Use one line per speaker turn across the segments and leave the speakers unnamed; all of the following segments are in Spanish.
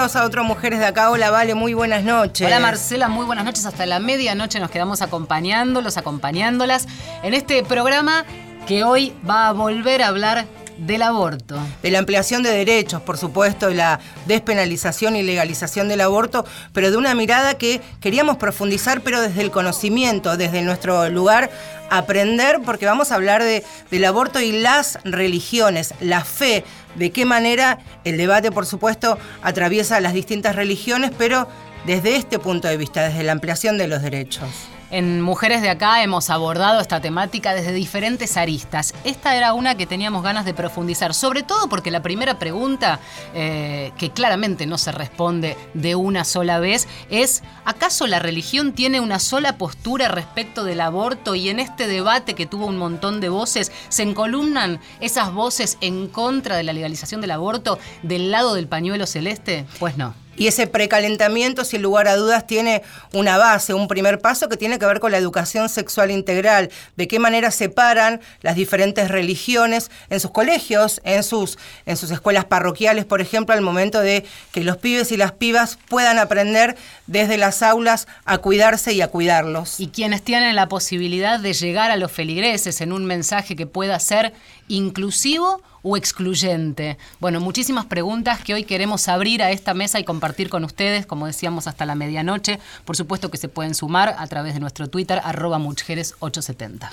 A otro Mujeres de Acá. Hola, Vale, muy buenas noches.
Hola Marcela, muy buenas noches. Hasta la medianoche nos quedamos acompañándolos, acompañándolas en este programa que hoy va a volver a hablar del aborto.
De la ampliación de derechos, por supuesto, de la despenalización y legalización del aborto, pero de una mirada que queríamos profundizar, pero desde el conocimiento, desde nuestro lugar, aprender, porque vamos a hablar de, del aborto y las religiones, la fe, de qué manera el debate, por supuesto, atraviesa las distintas religiones, pero desde este punto de vista, desde la ampliación de los derechos.
En Mujeres de Acá hemos abordado esta temática desde diferentes aristas. Esta era una que teníamos ganas de profundizar, sobre todo porque la primera pregunta, eh, que claramente no se responde de una sola vez, es, ¿acaso la religión tiene una sola postura respecto del aborto y en este debate que tuvo un montón de voces, se encolumnan esas voces en contra de la legalización del aborto del lado del pañuelo celeste? Pues no.
Y ese precalentamiento, sin lugar a dudas, tiene una base, un primer paso que tiene que ver con la educación sexual integral, de qué manera separan las diferentes religiones en sus colegios, en sus, en sus escuelas parroquiales, por ejemplo, al momento de que los pibes y las pibas puedan aprender desde las aulas a cuidarse y a cuidarlos.
Y quienes tienen la posibilidad de llegar a los feligreses en un mensaje que pueda ser inclusivo o excluyente? Bueno, muchísimas preguntas que hoy queremos abrir a esta mesa y compartir con ustedes, como decíamos, hasta la medianoche. Por supuesto que se pueden sumar a través de nuestro Twitter, arroba mujeres870.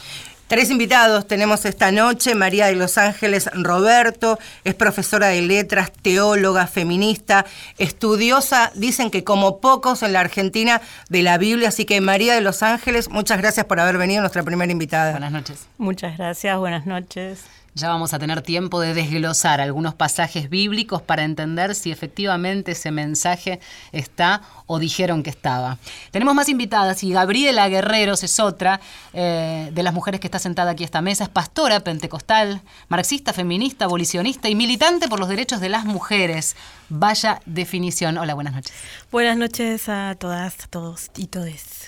Tres invitados tenemos esta noche. María de los Ángeles Roberto es profesora de letras, teóloga, feminista, estudiosa, dicen que como pocos en la Argentina, de la Biblia. Así que María de los Ángeles, muchas gracias por haber venido, nuestra primera invitada.
Buenas noches.
Muchas gracias, buenas noches.
Ya vamos a tener tiempo de desglosar algunos pasajes bíblicos para entender si efectivamente ese mensaje está o dijeron que estaba. Tenemos más invitadas y Gabriela Guerreros es otra eh, de las mujeres que está sentada aquí a esta mesa. Es pastora pentecostal, marxista, feminista, abolicionista y militante por los derechos de las mujeres. Vaya definición. Hola, buenas noches.
Buenas noches a todas, a todos y todes.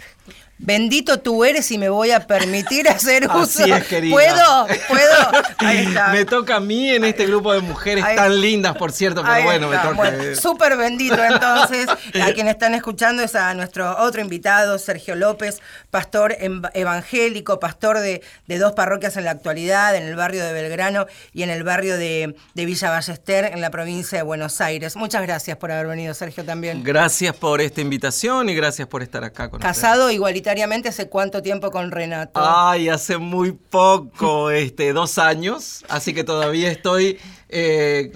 Bendito tú eres y me voy a permitir hacer uso.
Así es, querida.
¿Puedo? ¿Puedo? Ahí está.
Me toca a mí en este grupo de mujeres
Ahí-
tan lindas, por cierto, pero
Ahí
bueno,
está.
me toca.
Bueno, súper bendito entonces. A quienes están escuchando es a nuestro otro invitado, Sergio López, pastor em- evangélico, pastor de, de dos parroquias en la actualidad, en el barrio de Belgrano y en el barrio de, de Villa Ballester, en la provincia de Buenos Aires. Muchas gracias por haber venido, Sergio, también.
Gracias por esta invitación y gracias por estar acá con
Casado igualitariamente hace cuánto tiempo con Renato.
Ay, hace muy poco, este, dos años, así que todavía estoy. Eh,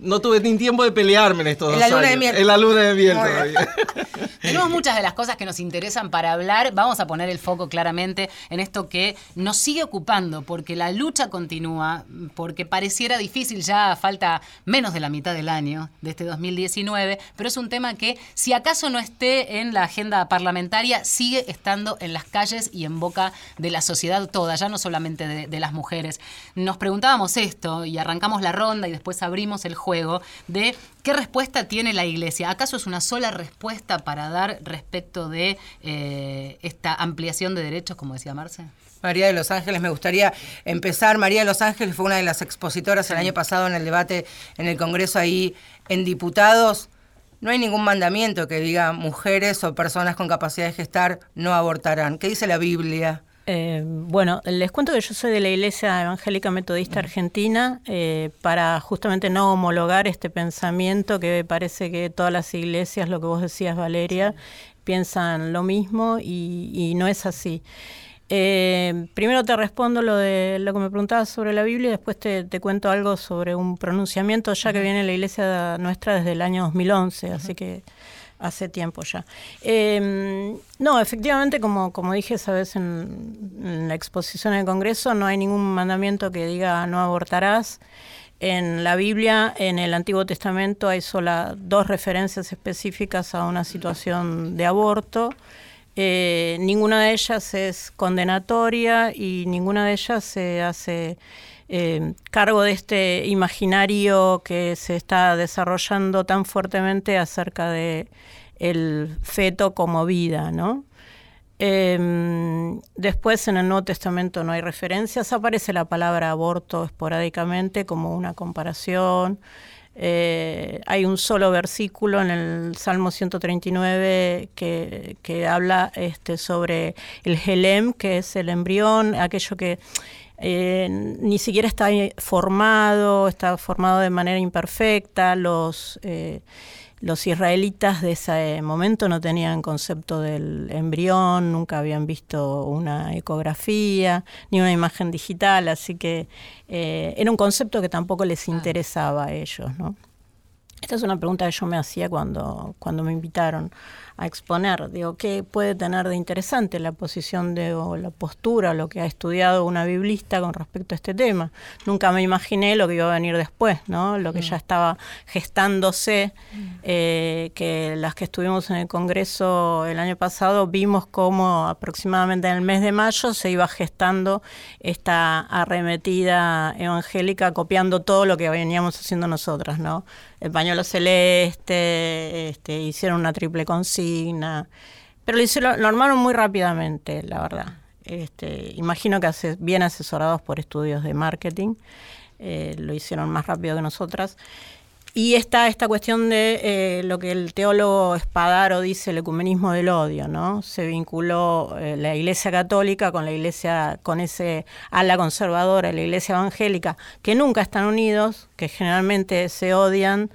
no tuve ni tiempo de pelearme en estos
En
dos
la luna de miel.
En la luna de miel todavía.
Tenemos muchas de las cosas que nos interesan para hablar. Vamos a poner el foco claramente en esto que nos sigue ocupando, porque la lucha continúa, porque pareciera difícil, ya falta menos de la mitad del año de este 2019, pero es un tema que, si acaso no esté en la agenda parlamentaria, sigue estando en las calles y en boca de la sociedad toda, ya no solamente de, de las mujeres. Nos preguntábamos esto y arrancamos la y después abrimos el juego de qué respuesta tiene la Iglesia. ¿Acaso es una sola respuesta para dar respecto de eh, esta ampliación de derechos, como decía Marce?
María de los Ángeles, me gustaría empezar. María de los Ángeles fue una de las expositoras el año pasado en el debate en el Congreso ahí en diputados. No hay ningún mandamiento que diga mujeres o personas con capacidad de gestar no abortarán. ¿Qué dice la Biblia?
Eh, bueno, les cuento que yo soy de la Iglesia Evangélica Metodista Argentina eh, para justamente no homologar este pensamiento que parece que todas las iglesias, lo que vos decías Valeria, piensan lo mismo y, y no es así. Eh, primero te respondo lo de lo que me preguntabas sobre la Biblia y después te, te cuento algo sobre un pronunciamiento ya que viene en la iglesia nuestra desde el año 2011, así que hace tiempo ya. Eh, no, efectivamente, como, como dije esa vez en, en la exposición en el Congreso, no hay ningún mandamiento que diga no abortarás. En la Biblia, en el Antiguo Testamento, hay solo dos referencias específicas a una situación de aborto. Eh, ninguna de ellas es condenatoria y ninguna de ellas se hace eh, cargo de este imaginario que se está desarrollando tan fuertemente acerca de el feto como vida. Eh, después en el Nuevo Testamento no hay referencias, aparece la palabra aborto esporádicamente como una comparación, Eh, hay un solo versículo en el Salmo 139 que, habla este, sobre el Helem, que es el embrión, aquello que eh, ni siquiera está formado, está formado de manera imperfecta, los... Eh, los israelitas de ese momento no tenían concepto del embrión, nunca habían visto una ecografía ni una imagen digital, así que eh, era un concepto que tampoco les interesaba a ellos. ¿no? Esta es una pregunta que yo me hacía cuando, cuando me invitaron a exponer. Digo, ¿qué puede tener de interesante la posición de, o la postura, lo que ha estudiado una biblista con respecto a este tema? Nunca me imaginé lo que iba a venir después, ¿no? Lo que ya mm. estaba gestándose, mm. eh, que las que estuvimos en el Congreso el año pasado vimos cómo aproximadamente en el mes de mayo se iba gestando esta arremetida evangélica copiando todo lo que veníamos haciendo nosotras, ¿no? El pañuelo celeste, este, hicieron una triple pero lo, hicieron, lo armaron muy rápidamente, la verdad. Este, imagino que bien asesorados por estudios de marketing, eh, lo hicieron más rápido que nosotras. Y está esta cuestión de eh, lo que el teólogo Espadaro dice, el ecumenismo del odio, ¿no? Se vinculó eh, la Iglesia Católica con la Iglesia, con ese ala conservadora, la Iglesia Evangélica, que nunca están unidos, que generalmente se odian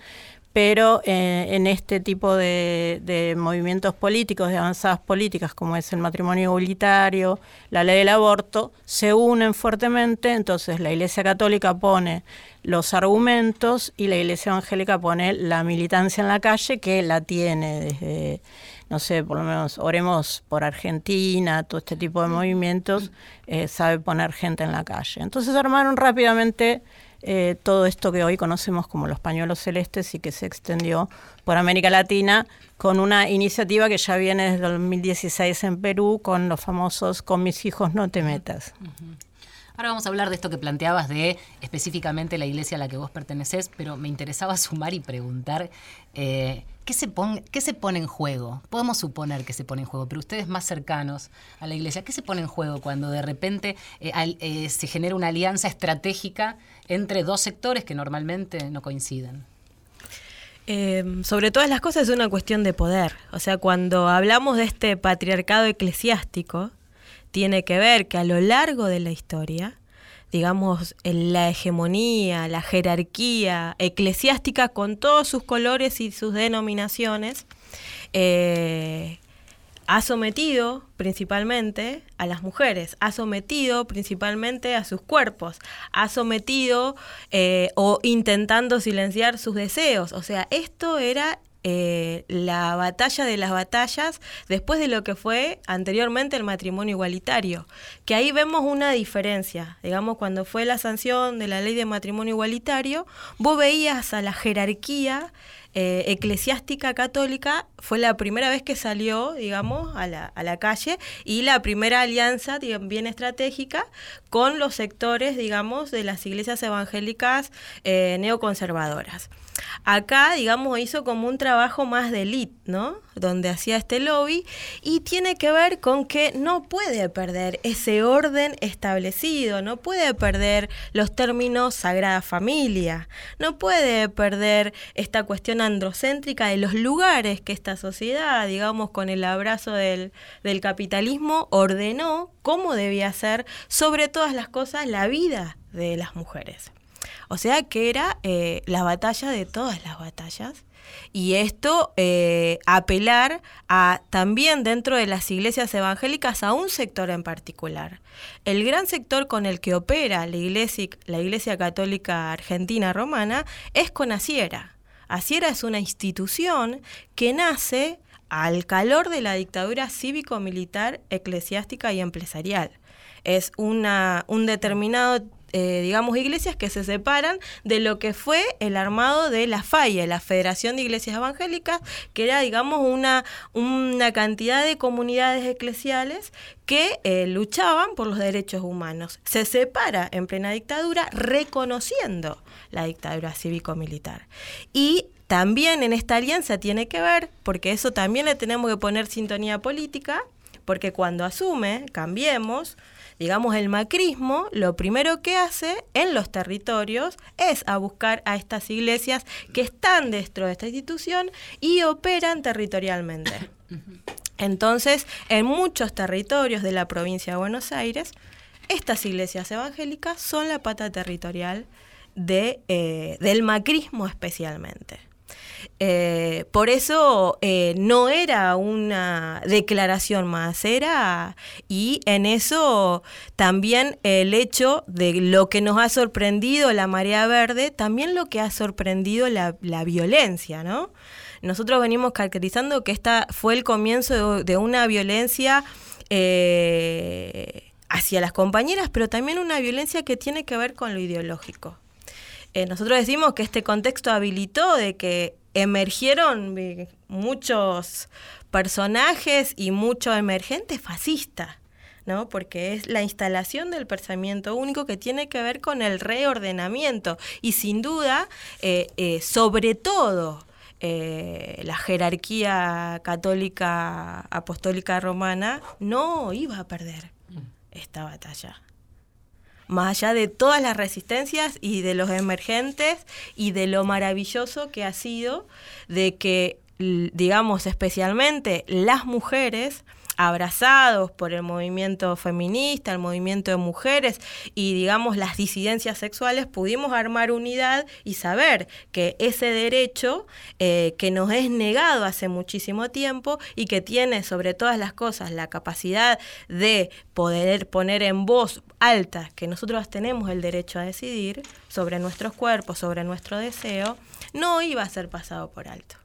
pero eh, en este tipo de, movimientos políticos, de avanzadas políticas, como es el matrimonio igualitario, la ley del aborto, se unen fuertemente, entonces la Iglesia Católica pone los argumentos y la Iglesia Evangélica pone la militancia en la calle, que la tiene desde, no sé, por lo menos oremos por Argentina, todo este tipo de movimientos, eh, sabe poner gente en la calle. Entonces armaron rápidamente eh, todo esto que hoy conocemos como los pañuelos celestes y que se extendió por América Latina con una iniciativa que ya viene desde 2016 en Perú con los famosos con mis hijos no te metas.
Ahora vamos a hablar de esto que planteabas de específicamente la iglesia a la que vos perteneces, pero me interesaba sumar y preguntar eh, ¿qué, se ¿qué se pone en juego. Podemos suponer que se pone en juego, pero ustedes más cercanos a la iglesia, ¿qué se pone en juego cuando de repente eh, se genera una alianza estratégica entre dos sectores que normalmente no coinciden?
sobre todas las cosas es una cuestión de poder. O sea, cuando hablamos de este patriarcado eclesiástico, tiene que ver que a lo largo de la historia, digamos, la hegemonía, la jerarquía eclesiástica con todos sus colores y sus denominaciones, eh, ha sometido principalmente a las mujeres, ha sometido principalmente a sus cuerpos, ha sometido eh, o intentando silenciar sus deseos. O sea, esto era eh, la batalla de las batallas después de lo que fue anteriormente el matrimonio igualitario, que ahí vemos una diferencia, digamos, cuando fue la sanción de la ley de matrimonio igualitario, vos veías a la jerarquía eh, eclesiástica católica fue la primera vez que salió, digamos, a la, a la calle y la primera alianza bien estratégica con los sectores, digamos, de las iglesias evangélicas eh, neoconservadoras. Acá, digamos, hizo como un trabajo más de elite, ¿no? Donde hacía este lobby y tiene que ver con que no puede perder ese orden establecido, no puede perder los términos Sagrada Familia, no puede perder esta cuestión androcéntrica de los lugares que esta sociedad, digamos, con el abrazo del, del capitalismo, ordenó cómo debía ser, sobre todas las cosas, la vida de las mujeres. O sea que era eh, la batalla de todas las batallas. Y esto eh, apelar a también dentro de las iglesias evangélicas a un sector en particular. El gran sector con el que opera la iglesia, la iglesia católica argentina romana es con Asiera. Asiera es una institución que nace al calor de la dictadura cívico-militar, eclesiástica y empresarial. Es una, un determinado eh, digamos, iglesias que se separan de lo que fue el armado de la FAIA, la Federación de Iglesias Evangélicas, que era, digamos, una, una cantidad de comunidades eclesiales que eh, luchaban por los derechos humanos. Se separa en plena dictadura reconociendo la dictadura cívico-militar. Y también en esta alianza tiene que ver, porque eso también le tenemos que poner sintonía política, porque cuando asume, cambiemos, digamos, el macrismo lo primero que hace en los territorios es a buscar a estas iglesias que están dentro de esta institución y operan territorialmente. Entonces, en muchos territorios de la provincia de Buenos Aires, estas iglesias evangélicas son la pata territorial de, eh, del macrismo especialmente. Eh, por eso eh, no era una declaración más, era, y en eso también el hecho de lo que nos ha sorprendido la marea verde, también lo que ha sorprendido la, violencia, ¿no? Nosotros venimos caracterizando que esta fue el comienzo de, una violencia eh, hacia las compañeras, pero también una violencia que tiene que ver con lo ideológico. Eh, nosotros decimos que este contexto habilitó de que emergieron eh, muchos personajes y muchos emergentes fascistas. ¿no? porque es la instalación del pensamiento único que tiene que ver con el reordenamiento y sin duda, sobre todo, eh, la jerarquía católica apostólica romana no iba a perder esta batalla. Más allá de todas las resistencias y de los emergentes y de lo maravilloso que ha sido de que, digamos, especialmente las mujeres abrazados por el movimiento feminista, el movimiento de mujeres y digamos las disidencias sexuales, pudimos armar unidad y saber que ese derecho eh, que nos es negado hace muchísimo tiempo y que tiene sobre todas las cosas la capacidad de poder poner en voz alta que nosotros tenemos el derecho a decidir sobre nuestros cuerpos, sobre nuestro deseo, no iba a ser pasado por alto.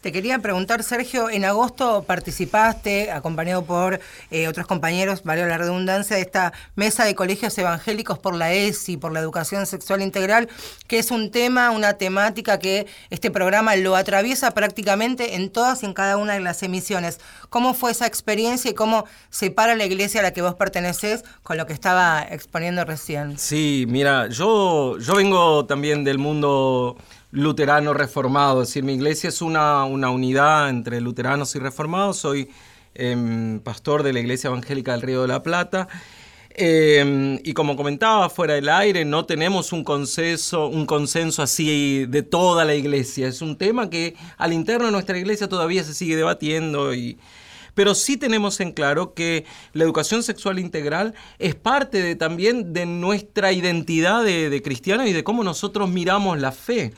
Te quería preguntar, Sergio, en agosto participaste, acompañado por eh, otros compañeros, valió la redundancia, de esta mesa de colegios evangélicos por la ESI, por la educación sexual integral, que es un tema, una temática que este programa lo atraviesa prácticamente en todas y en cada una de las emisiones. ¿Cómo fue esa experiencia y cómo separa la iglesia a la que vos perteneces con lo que estaba exponiendo recién?
Sí, mira, yo, yo vengo también del mundo luterano reformado, es decir, mi iglesia es una, una unidad entre luteranos y reformados, soy em, pastor de la Iglesia Evangélica del Río de la Plata. Em, y como comentaba fuera del aire, no tenemos un consenso, un consenso así de toda la iglesia. Es un tema que al interno de nuestra iglesia todavía se sigue debatiendo y, pero sí tenemos en claro que la educación sexual integral es parte también de nuestra identidad de, de cristianos y de cómo nosotros miramos la fe.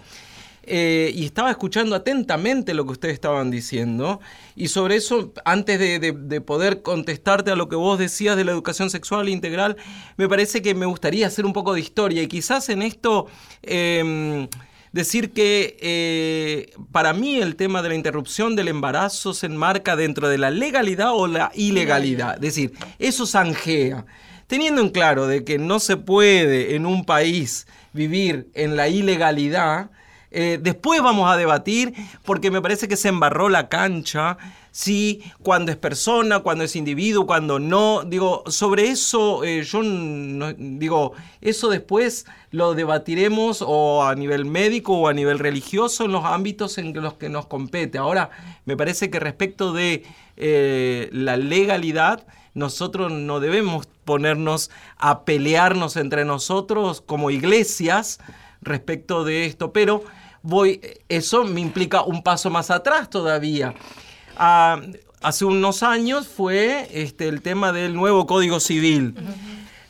Eh, y estaba escuchando atentamente lo que ustedes estaban diciendo. Y sobre eso, antes de, poder contestarte a lo que vos decías de la educación sexual integral, me parece que me gustaría hacer un poco de historia. Y quizás en esto em, decir que eh, para mí el tema de la interrupción del embarazo se enmarca dentro de la legalidad o la ilegalidad. Es decir, eso zanjea. Teniendo en claro de que no se puede en un país vivir en la ilegalidad, eh, después vamos a debatir porque me parece que se embarró la cancha, si cuando es persona, cuando es individuo, cuando no. Digo, sobre eso eh, yo digo, eso después lo debatiremos o a nivel médico o a nivel religioso en los ámbitos en los que nos compete. Ahora, me parece que respecto de eh, la legalidad, nosotros no debemos ponernos a pelearnos entre nosotros como iglesias respecto de esto, pero voy, eso me implica un paso más atrás todavía. Ah, hace unos años fue este, el tema del nuevo Código Civil.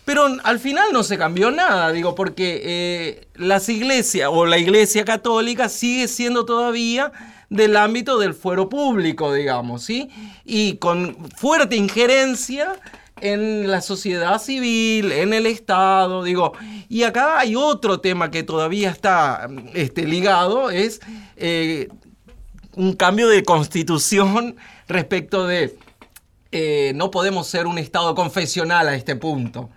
Pero al final no se cambió nada, digo, porque eh, las iglesias o la iglesia católica sigue siendo todavía del ámbito del fuero público, digamos, ¿sí? Y con fuerte injerencia en la sociedad civil, en el Estado, digo. Y acá hay otro tema que todavía está este, ligado, es eh, un cambio de constitución respecto de eh, no podemos ser un Estado confesional a este punto.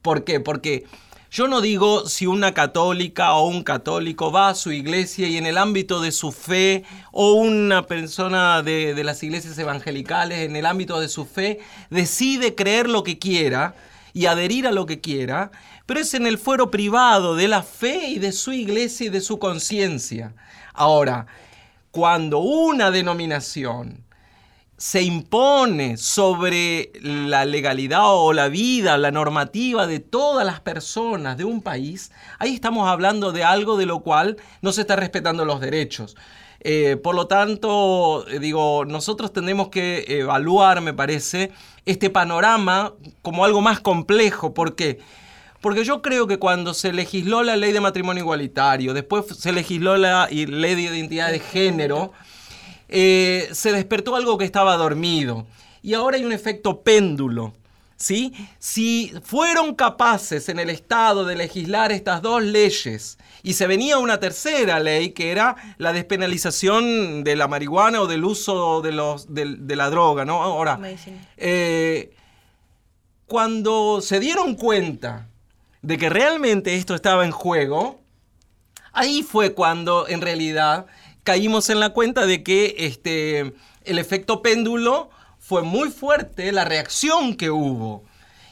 ¿Por qué? Porque yo no digo si una católica o un católico va a su iglesia y en el ámbito de su fe, o una persona de, las iglesias evangelicales en el ámbito de su fe, decide creer lo que quiera y adherir a lo que quiera, pero es en el fuero privado de la fe y de su iglesia y de su conciencia. Ahora, cuando una denominación se impone sobre la legalidad o la vida, la normativa de todas las personas de un país, ahí estamos hablando de algo de lo cual no se está respetando los derechos. Eh, por lo tanto, eh, digo, nosotros tenemos que evaluar, me parece, este panorama como algo más complejo. ¿Por qué? Porque yo creo que cuando se legisló la ley de matrimonio igualitario, después se legisló la ley de identidad de género, eh, se despertó algo que estaba dormido. Y ahora hay un efecto péndulo. ¿sí? Si fueron capaces en el Estado de legislar estas dos leyes y se venía una tercera ley que era la despenalización de la marihuana o del uso de, los, de, la droga, ¿no? Ahora, eh, cuando se dieron cuenta de que realmente esto estaba en juego, ahí fue cuando en realidad caímos en la cuenta de que este, el efecto péndulo fue muy fuerte, la reacción que hubo.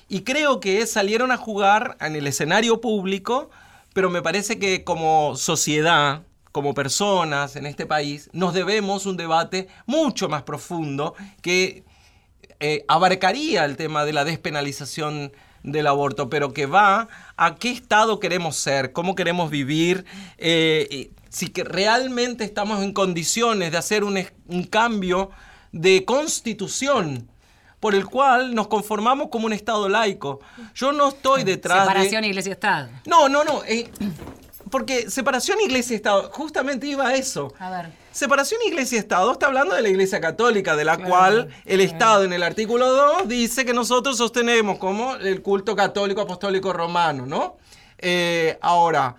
Y creo que salieron a jugar en el escenario público, pero me parece que como sociedad, como personas en este país, nos debemos un debate mucho más profundo que eh, abarcaría el tema de la despenalización del aborto, pero que va a qué estado queremos ser, cómo queremos vivir, eh, si que realmente estamos en condiciones de hacer un, cambio de constitución por el cual nos conformamos como un Estado laico. Yo no estoy detrás
Separación iglesia-Estado.
No, no, no. Eh, porque separación iglesia-Estado, justamente iba a eso.
A ver.
Separación iglesia-Estado está hablando de la iglesia católica, de la cual el Estado en el artículo 2 dice que nosotros sostenemos como el culto católico apostólico romano, ¿no? Eh, ahora,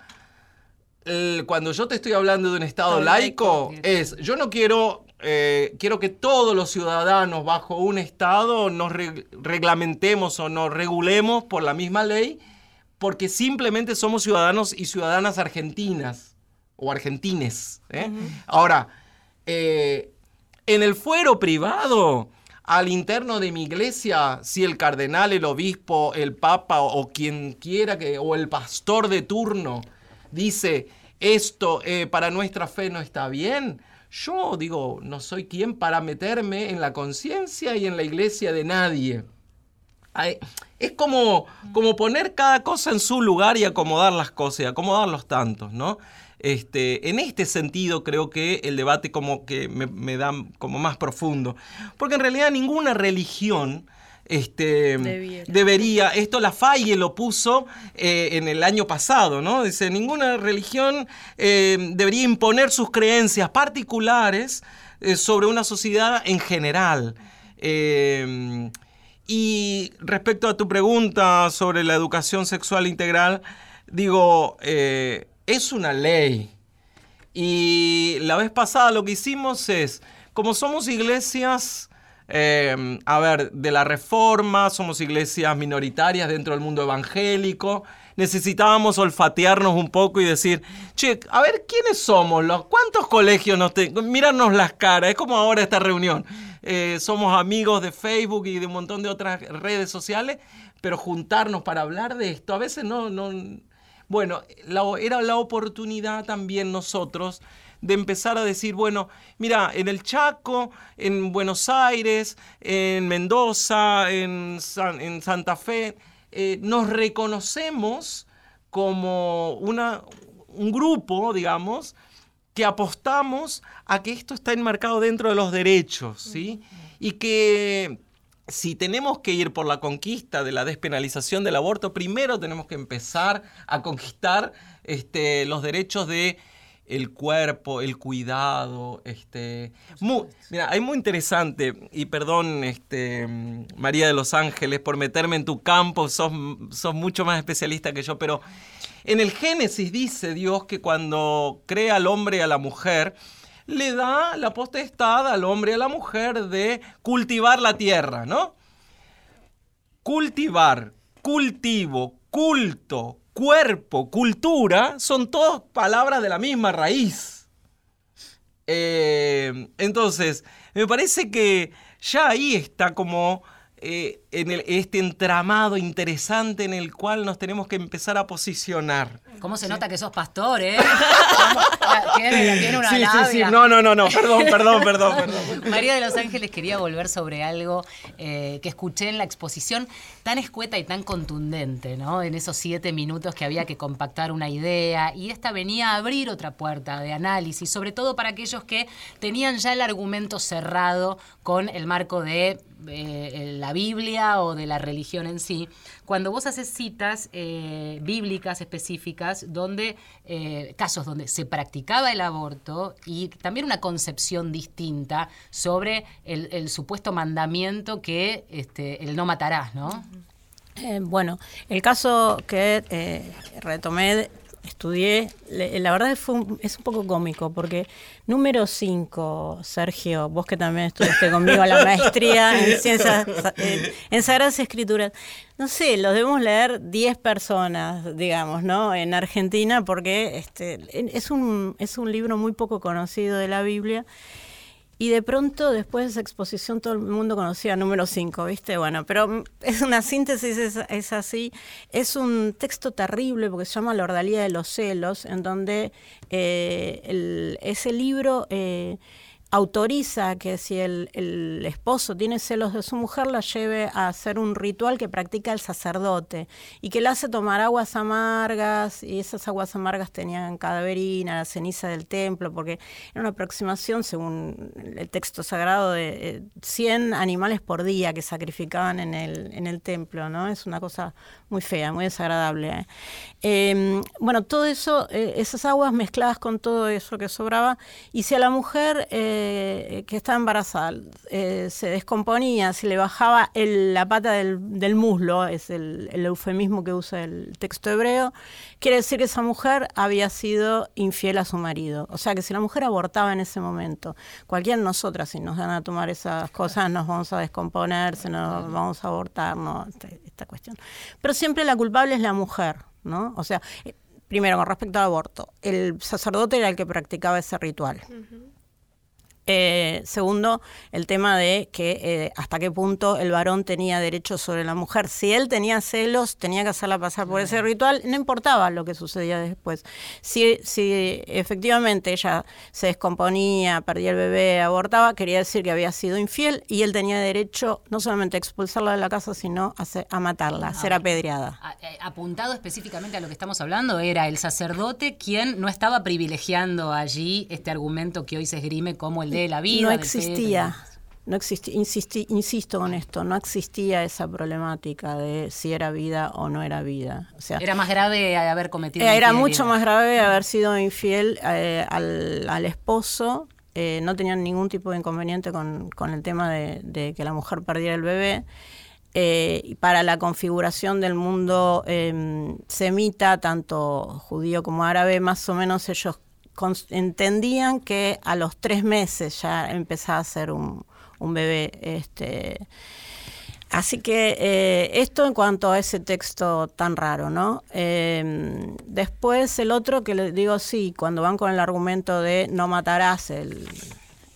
cuando yo te estoy hablando de un Estado laico, es, yo no quiero, eh, quiero que todos los ciudadanos bajo un Estado nos reglamentemos o nos regulemos por la misma ley, porque simplemente somos ciudadanos y ciudadanas argentinas o argentines. ¿eh? Ahora, eh, en el fuero privado, al interno de mi iglesia, si el cardenal, el obispo, el papa o quien quiera que, o el pastor de turno, dice, esto eh, para nuestra fe no está bien, yo digo, no soy quien para meterme en la conciencia y en la iglesia de nadie. Es como, como poner cada cosa en su lugar y acomodar las cosas, y acomodar los tantos, ¿no? Este, en este sentido creo que el debate como que me, me da como más profundo. Porque en realidad ninguna religión este, debería. Esto la Falle lo puso eh, en el año pasado, ¿no? Dice, ninguna religión eh, debería imponer sus creencias particulares eh, sobre una sociedad en general. Y respecto a tu pregunta sobre la educación sexual integral, digo, es una ley. Y la vez pasada lo que hicimos es, como somos iglesias eh, a ver, de la reforma, somos iglesias minoritarias dentro del mundo evangélico. Necesitábamos olfatearnos un poco y decir, che, a ver, ¿quiénes somos? ¿Cuántos colegios nos tenemos? Mirarnos las caras, es como ahora esta reunión. Eh, somos amigos de Facebook y de un montón de otras redes sociales, pero juntarnos para hablar de esto, a veces no, no, bueno, era la oportunidad también nosotros de empezar a decir, bueno, mira, en el Chaco, en Buenos Aires, en Mendoza, en, Santa Fe, eh, nos reconocemos como una, un grupo, digamos, que apostamos a que esto está enmarcado dentro de los derechos, ¿sí? Y que si tenemos que ir por la conquista de la despenalización del aborto, primero tenemos que empezar a conquistar este, los derechos de el cuerpo, el cuidado, este, mira, hay muy interesante y perdón, este, María de los Ángeles por meterme en tu campo, sos, sos mucho más especialista que yo, pero en el Génesis dice Dios que cuando crea al hombre y a la mujer le da la potestad al hombre y a la mujer de cultivar la tierra, ¿no? Cultivar, cultivo, culto, cuerpo, cultura, son todas palabras de la misma raíz. Eh, entonces, me parece que ya ahí está como eh, en este entramado interesante en el cual nos tenemos que empezar a posicionar.
¿Cómo se nota que sos pastor, eh? tiene, tiene una
sí, sí, sí. No, no, no, no. Perdón, perdón, perdón, perdón.
María de los Ángeles quería volver sobre algo eh, que escuché en la exposición tan escueta y tan contundente, ¿no? En esos siete minutos que había que compactar una idea y esta venía a abrir otra puerta de análisis, sobre todo para aquellos que tenían ya el argumento cerrado con el marco de eh, la Biblia o de la religión en sí, cuando vos haces citas eh, bíblicas específicas donde eh, casos donde se practicaba el aborto y también una concepción distinta sobre el, supuesto mandamiento que este, el no matarás, ¿no?
Bueno, el caso que retomé, estudié, la verdad fue un- es un poco cómico, porque número 5, Sergio, vos que también estudiaste conmigo la maestría en ciencias, eh, en Sagradas Escrituras, no sé, los debemos leer 10 personas, digamos, ¿no? En Argentina, porque este, es, un, es un libro muy poco conocido de la Biblia. Y de pronto, después de esa exposición, todo el mundo conocía número 5, ¿viste? Bueno, pero es una síntesis, es, así. Es un texto terrible porque se llama La ordalía de los celos, en donde eh, ese libro eh, autoriza que si el, esposo tiene celos de su mujer, la lleve a hacer un ritual que practica el sacerdote y que le hace tomar aguas amargas y esas aguas amargas tenían cadaverina, la ceniza del templo, porque era una aproximación, según el texto sagrado, de eh, 100 animales por día que sacrificaban en el, en el templo, ¿no? Es una cosa muy fea, muy desagradable. ¿eh? Eh, bueno, todo eso, eh, esas aguas mezcladas con todo eso que sobraba, y si a la mujer eh, que estaba embarazada se descomponía, si le bajaba el- la pata del, del muslo, es el, el eufemismo que usa el texto hebreo, quiere decir que esa mujer había sido infiel a su marido. O sea que si la mujer abortaba en ese momento, cualquiera de nosotras, si nos dan a tomar esas cosas, nos vamos a descomponer, se nos vamos a abortar, no, este- esta cuestión. Pero siempre la culpable es la mujer, ¿no? O sea, eh, primero con respecto al aborto, el sacerdote era el que practicaba ese ritual. Eh, segundo, el tema de que eh, hasta qué punto el varón tenía derecho sobre la mujer. Si él tenía celos, tenía que hacerla pasar por ese ritual, no importaba lo que sucedía después. Si, si efectivamente ella se descomponía, perdía el bebé, abortaba, quería decir que había sido infiel y él tenía derecho no solamente a expulsarla de la casa, sino a, se- a matarla, a ser apedreada.
A- eh, apuntado específicamente a lo que estamos hablando, era el sacerdote quien no estaba privilegiando allí este argumento que hoy se esgrime como el de la vida.
no existía. No existía, insisti- insisto con esto, no existía esa problemática de si era vida o no era vida. O sea,
Era más grave haber cometido.
Era
infidelidad.
mucho más grave haber sido infiel eh, al, al esposo. eh, no tenían ningún tipo de inconveniente con, con el tema de, de que la mujer perdiera el bebé. Eh, y para la configuración del mundo eh, semita, tanto judío como árabe, más o menos ellos entendían que a los tres meses ya empezaba a ser un, un bebé. Este, Así que eh, esto en cuanto a ese texto tan raro, ¿no? Eh, después el otro que le digo, sí, cuando van con el argumento de no matarás el,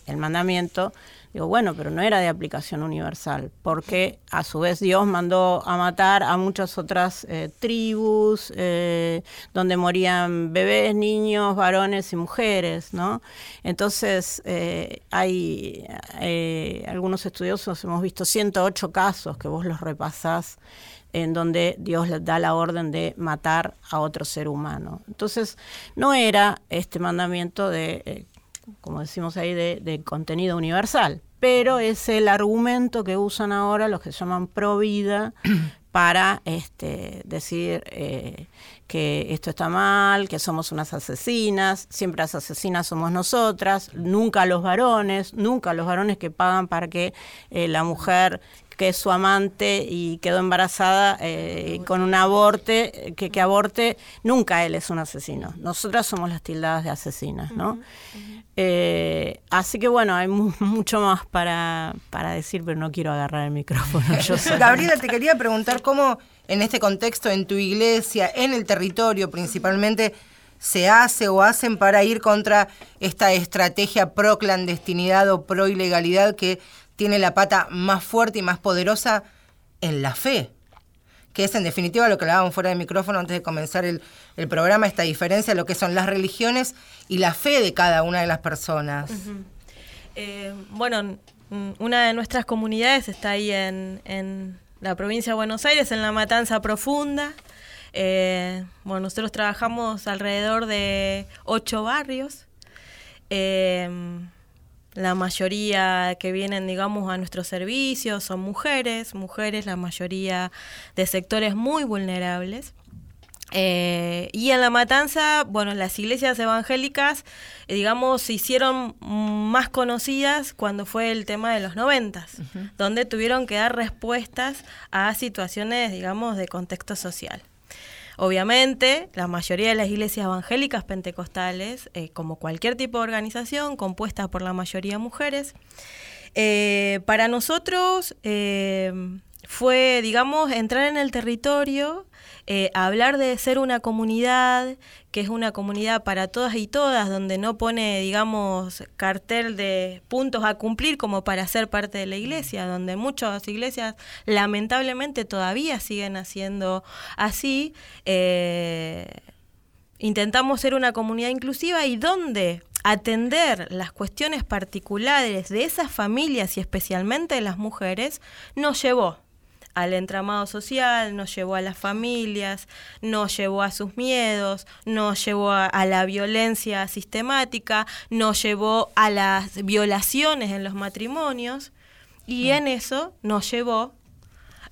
el mandamiento, digo, bueno, pero no era de aplicación universal, porque a su vez Dios mandó a matar a muchas otras eh, tribus, eh, donde morían bebés, niños, varones y mujeres, ¿no? Entonces, eh, hay algunos estudiosos, hemos visto 108 casos que vos los repasás en donde Dios da la orden de matar a otro ser humano. Entonces, no era este mandamiento de, como decimos ahí, de contenido universal, pero es el argumento que usan ahora los que llaman pro vida para este, decir eh, que esto está mal, que somos unas asesinas, siempre las asesinas somos nosotras, nunca los varones, nunca los varones que pagan para que eh, la mujer que es su amante y quedó embarazada eh, con un aborte, que, que aborte, nunca él es un asesino. Nosotras somos las tildadas de asesinas, ¿no? Eh, así que bueno, hay mu- mucho más para, para decir, pero no quiero agarrar el micrófono. Yo
Gabriela, te quería preguntar cómo en este contexto, en tu iglesia, en el territorio principalmente, se hace o hacen para ir contra esta estrategia pro clandestinidad o pro ilegalidad que tiene la pata más fuerte y más poderosa en la fe. que es en definitiva lo que hablábamos fuera de micrófono antes de comenzar el, programa, esta diferencia de lo que son las religiones y la fe de cada una de las personas.
Eh, bueno, una de nuestras comunidades está ahí en, la provincia de Buenos Aires, en la Matanza Profunda. Eh, bueno, nosotros trabajamos alrededor de ocho barrios. Eh, la mayoría que vienen, digamos, a nuestros servicios son mujeres, mujeres, la mayoría de sectores muy vulnerables. Eh, y en la matanza, bueno, las iglesias evangélicas, digamos, se hicieron más conocidas cuando fue el tema de los noventas, donde tuvieron que dar respuestas a situaciones, digamos, de contexto social. Obviamente, la mayoría de las iglesias evangélicas pentecostales, eh, como cualquier tipo de organización, compuesta por la mayoría mujeres, para nosotros fue, digamos, entrar en el territorio eh, hablar de ser una comunidad, que es una comunidad para todas y todas, donde no pone, digamos, cartel de puntos a cumplir como para ser parte de la iglesia, donde muchas iglesias lamentablemente todavía siguen haciendo así. Eh, intentamos ser una comunidad inclusiva y donde atender las cuestiones particulares de esas familias y especialmente de las mujeres nos llevó al entramado social, nos llevó a las familias, nos llevó a sus miedos, nos llevó a, la violencia sistemática, nos llevó a las violaciones en los matrimonios y mm. en eso nos llevó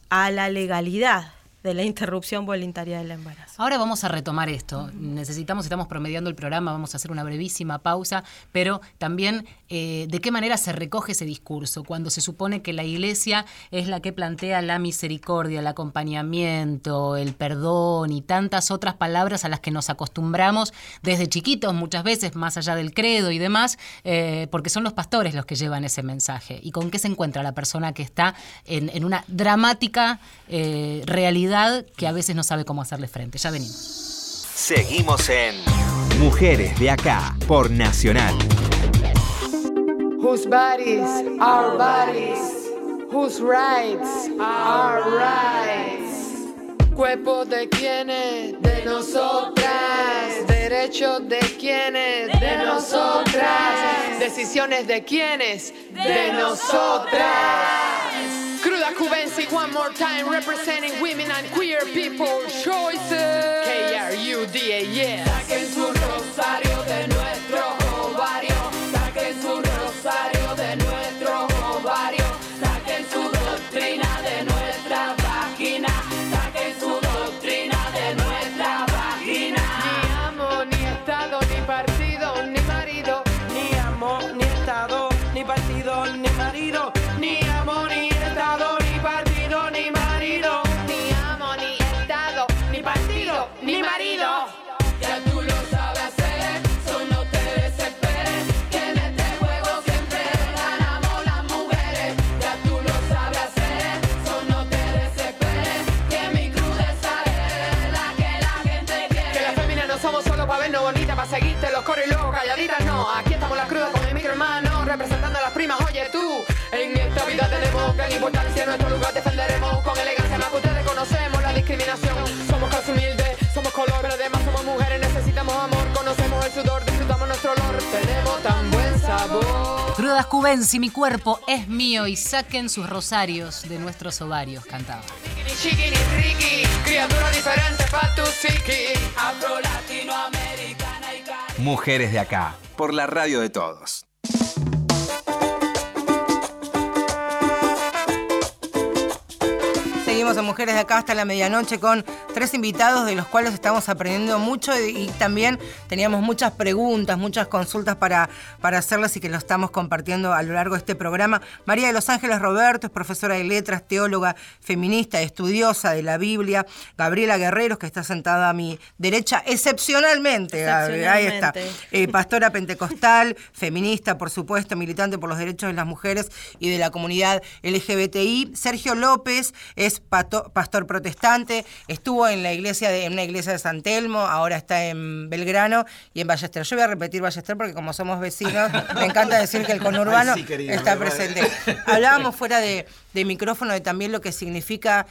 a la legalidad de la interrupción voluntaria del embarazo.
Ahora vamos a retomar esto. Necesitamos, estamos promediando el programa, vamos a hacer una brevísima pausa, pero también eh, de qué manera se recoge ese discurso cuando se supone que la Iglesia es la que plantea la misericordia, el acompañamiento, el perdón y tantas otras palabras a las que nos acostumbramos desde chiquitos muchas veces, más allá del credo y demás, eh, porque son los pastores los que llevan ese mensaje. ¿Y con qué se encuentra la persona que está en, una dramática eh, realidad? que a veces no sabe cómo hacerle frente. Ya venimos.
Seguimos en Mujeres de Acá por Nacional.
Whose bodies are bodies, whose rights are rights. Cuerpo de quienes, de nosotras. Derechos de quienes, de nosotras. Decisiones de quienes, de nosotras. Cruda Cubensi, one more time, representing women and queer people choices. K-R-U-D-A, tenemos gran importancia, nuestro lugar defenderemos con elegancia. Más que ustedes conocemos la discriminación. Somos casi humildes, somos color, pero además somos mujeres, necesitamos amor. Conocemos el sudor, disfrutamos nuestro olor. Tenemos tan buen sabor.
Crudas Cubensi, mi cuerpo es mío y saquen sus rosarios de nuestros ovarios, cantaba.
Mujeres de acá, por la radio de todos.
Seguimos en Mujeres de Acá hasta la medianoche con tres invitados de los cuales estamos aprendiendo mucho y, también teníamos muchas preguntas, muchas consultas para, para hacerlas y que lo estamos compartiendo a lo largo de este programa. María de los Ángeles Roberto es profesora de letras, teóloga, feminista, estudiosa de la Biblia. Gabriela Guerreros, que está sentada a mi derecha, excepcionalmente, ahí está. Eh, pastora pentecostal, feminista, por supuesto, militante por los derechos de las mujeres y de la comunidad LGBTI. Sergio López es pastor protestante, estuvo en la iglesia de, en una iglesia de San Telmo, ahora está en Belgrano y en Ballester. Yo voy a repetir Ballester porque como somos vecinos, me encanta decir que el conurbano está presente. Hablábamos fuera de, de micrófono de también lo que significa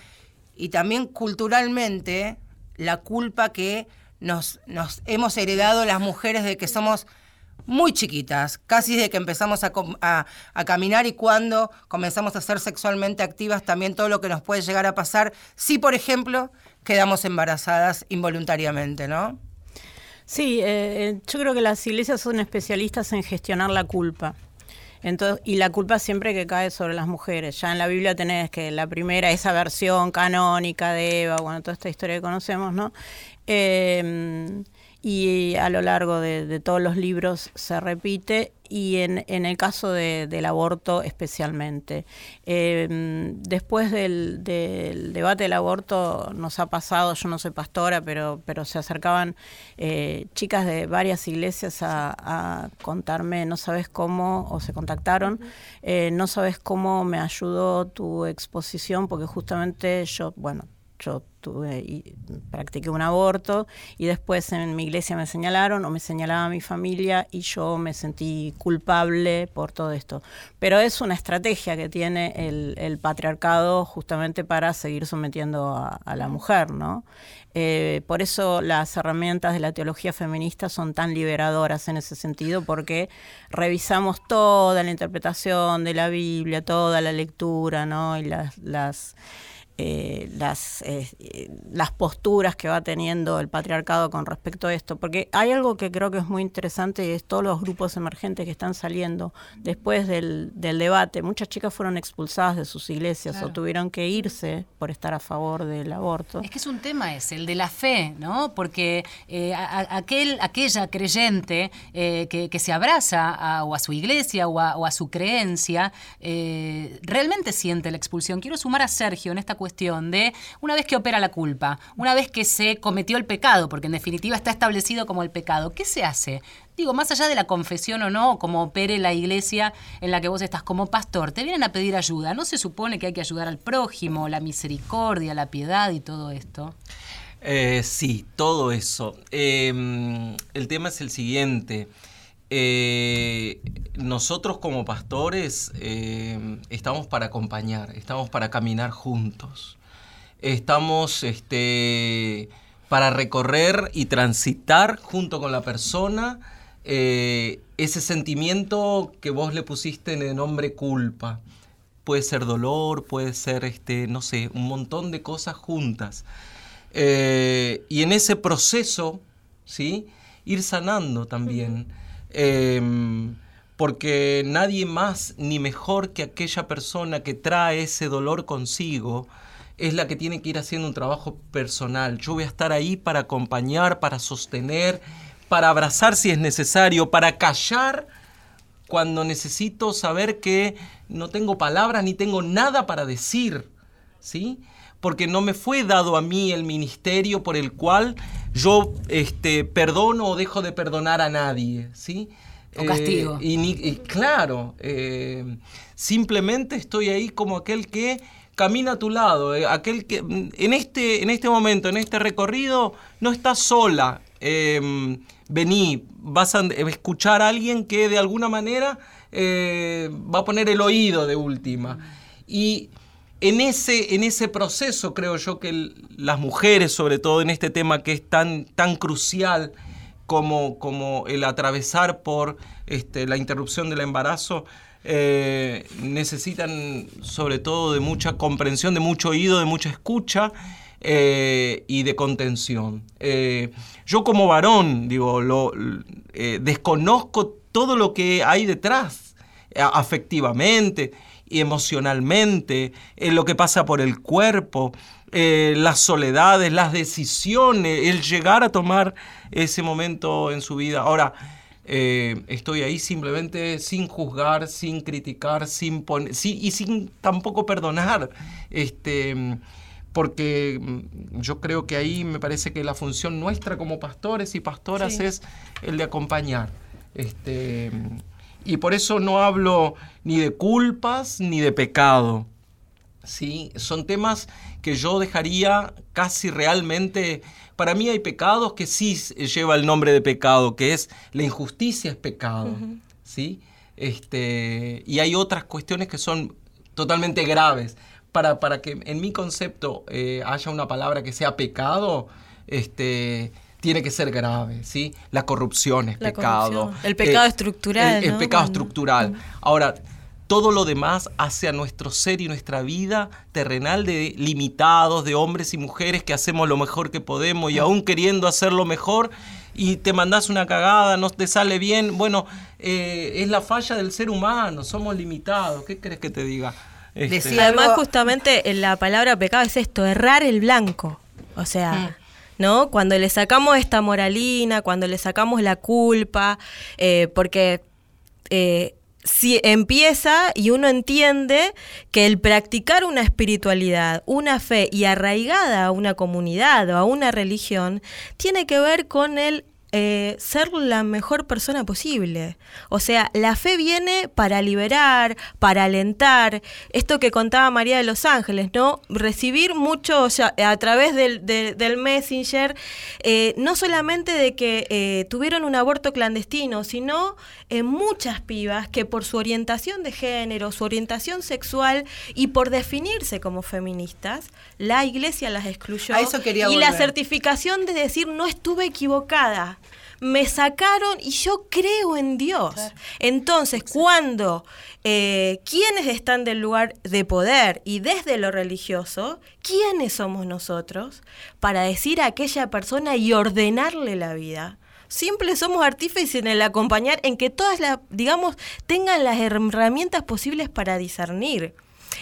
y también culturalmente la culpa que nos, nos hemos heredado las mujeres de que somos muy chiquitas, casi desde que empezamos a, caminar y cuando comenzamos a ser sexualmente activas, también todo lo que nos puede llegar a pasar si, por ejemplo, quedamos embarazadas involuntariamente, ¿no?
Sí, eh, yo creo que las iglesias son especialistas en gestionar la culpa. Entonces, y la culpa siempre que cae sobre las mujeres. Ya en la Biblia tenés que la primera, esa versión canónica de Eva, bueno, toda esta historia que conocemos, ¿no? Eh, y a lo largo de, de todos los libros se repite y en, en el caso de- del aborto especialmente. Eh, después del, del debate del aborto nos ha pasado, yo no soy pastora, pero, pero se acercaban eh, chicas de varias iglesias a, a contarme, no sabes cómo, o se contactaron, eh, no sabes cómo me ayudó tu exposición, porque justamente yo, bueno, yo tuve y practiqué un aborto y después en mi iglesia me señalaron o me señalaba mi familia y yo me sentí culpable por todo esto. Pero es una estrategia que tiene el, patriarcado justamente para seguir sometiendo a, la mujer, ¿no? Eh, por eso las herramientas de la teología feminista son tan liberadoras en ese sentido, porque revisamos toda la interpretación de la Biblia, toda la lectura, ¿no? Y las eh, las, eh, las posturas que va teniendo el patriarcado con respecto a esto, porque hay algo que creo que es muy interesante y es todos los grupos emergentes que están saliendo después del, del debate. Muchas chicas fueron expulsadas de sus iglesias
Claro.
o tuvieron que irse por estar a favor del aborto.
Es que es un tema ese, el de la fe, ¿no? Porque eh, a- aquel, aquella creyente que, que se abraza a, o a su iglesia o a, o a su creencia, realmente siente la expulsión. Quiero sumar a Sergio en esta cuestión de una vez que opera la culpa, una vez que se cometió el pecado, porque en definitiva está establecido como el pecado, ¿qué se hace? Digo, más allá de la confesión o no, como opere la iglesia en la que vos estás como pastor, te vienen a pedir ayuda. ¿No se supone que hay que ayudar al prójimo, la misericordia, la piedad y todo esto?
Eh, sí, todo eso. Eh, el tema es el siguiente. Eh, nosotros como pastores eh, estamos para acompañar, estamos para caminar juntos. Estamos este, para recorrer y transitar junto con la persona eh, ese sentimiento que vos le pusiste en el nombre culpa. Puede ser dolor, puede ser, este, no sé, un montón de cosas juntas. Y en ese proceso, ¿sí? Ir sanando también. Em, porque nadie más ni mejor que aquella persona que trae ese dolor consigo es la que tiene que ir haciendo un trabajo personal. Yo voy a estar ahí para acompañar, para sostener, para abrazar si es necesario, para callar cuando necesito saber que no tengo palabras ni tengo nada para decir, ¿sí? Porque no me fue dado a mí el ministerio por el cual yo este, perdono o dejo de perdonar a nadie, ¿sí?
O castigo.
y, ni- y claro, eh, simplemente estoy ahí como aquel que camina a tu lado, eh, aquel que mm, en este, en este momento, en este recorrido, no estás sola. eh, vení, vas a escuchar a alguien que de alguna manera eh, va a poner el oído de última. Y en ese, en ese proceso creo yo que las mujeres, sobre todo en este tema que es tan, tan crucial como, como el atravesar por este, la interrupción del embarazo, eh, necesitan sobre todo de mucha comprensión, de mucho oído, de mucha escucha eh, y de contención. Eh, yo como varón, digo, desconozco todo lo que hay detrás, afectivamente y emocionalmente, eh, lo que pasa por el cuerpo, eh, las soledades, las decisiones, el llegar a tomar ese momento en su vida. Ahora, eh, estoy ahí simplemente sin juzgar, sin criticar, sin poner, sí, y sin tampoco perdonar. Este, porque mm, yo creo que ahí me parece que la función nuestra como pastores y pastoras
Sí.
es el de acompañar. Este, y por eso no hablo ni de culpas ni de pecado. ¿sí? Son temas que yo dejaría casi realmente... Para mí hay pecados que sí lleva el nombre de pecado, que es la injusticia es pecado, ¿sí? Este, y hay otras cuestiones que son totalmente graves. para, para que en mi concepto eh, haya una palabra que sea pecado, este tiene que ser grave, ¿sí? La corrupción es
La
pecado.
corrupción. El pecado
Eh,
estructural,
El, el
¿no?
pecado
Cuando-
estructural. Ahora, todo lo demás hacia nuestro ser y nuestra vida terrenal de limitados, de hombres y mujeres que hacemos lo mejor que podemos y aún queriendo hacerlo mejor y te mandás una cagada, no te sale bien, bueno, eh, es la falla del ser humano, somos limitados, ¿qué crees que te diga? Este,
Decía-
además justamente eh, la palabra pecado es esto, errar el blanco. O sea, ¿no? Cuando le sacamos esta moralina, cuando le sacamos la culpa, eh, porque eh, si empieza y uno entiende que el practicar una espiritualidad, una fe y arraigada a una comunidad o a una religión, tiene que ver con el eh, ser la mejor persona posible. O sea, la fe viene para liberar, para alentar. Esto que contaba María de los Ángeles, ¿no? Recibir mucho ya- a través del, de- del Messenger, eh, no solamente de que eh, tuvieron un aborto clandestino, sino eh, muchas pibas que por su orientación de género, su orientación sexual y por definirse como feministas, la iglesia las excluyó.
A eso quería
y la certificación de decir no estuve equivocada. Me sacaron y yo creo en Dios. Entonces, cuando eh, quienes están del lugar de poder y desde lo religioso, ¿quiénes somos nosotros para decir a aquella persona y ordenarle la vida? Siempre somos artífices en el acompañar, en que todas las, digamos, tengan las herramientas posibles para discernir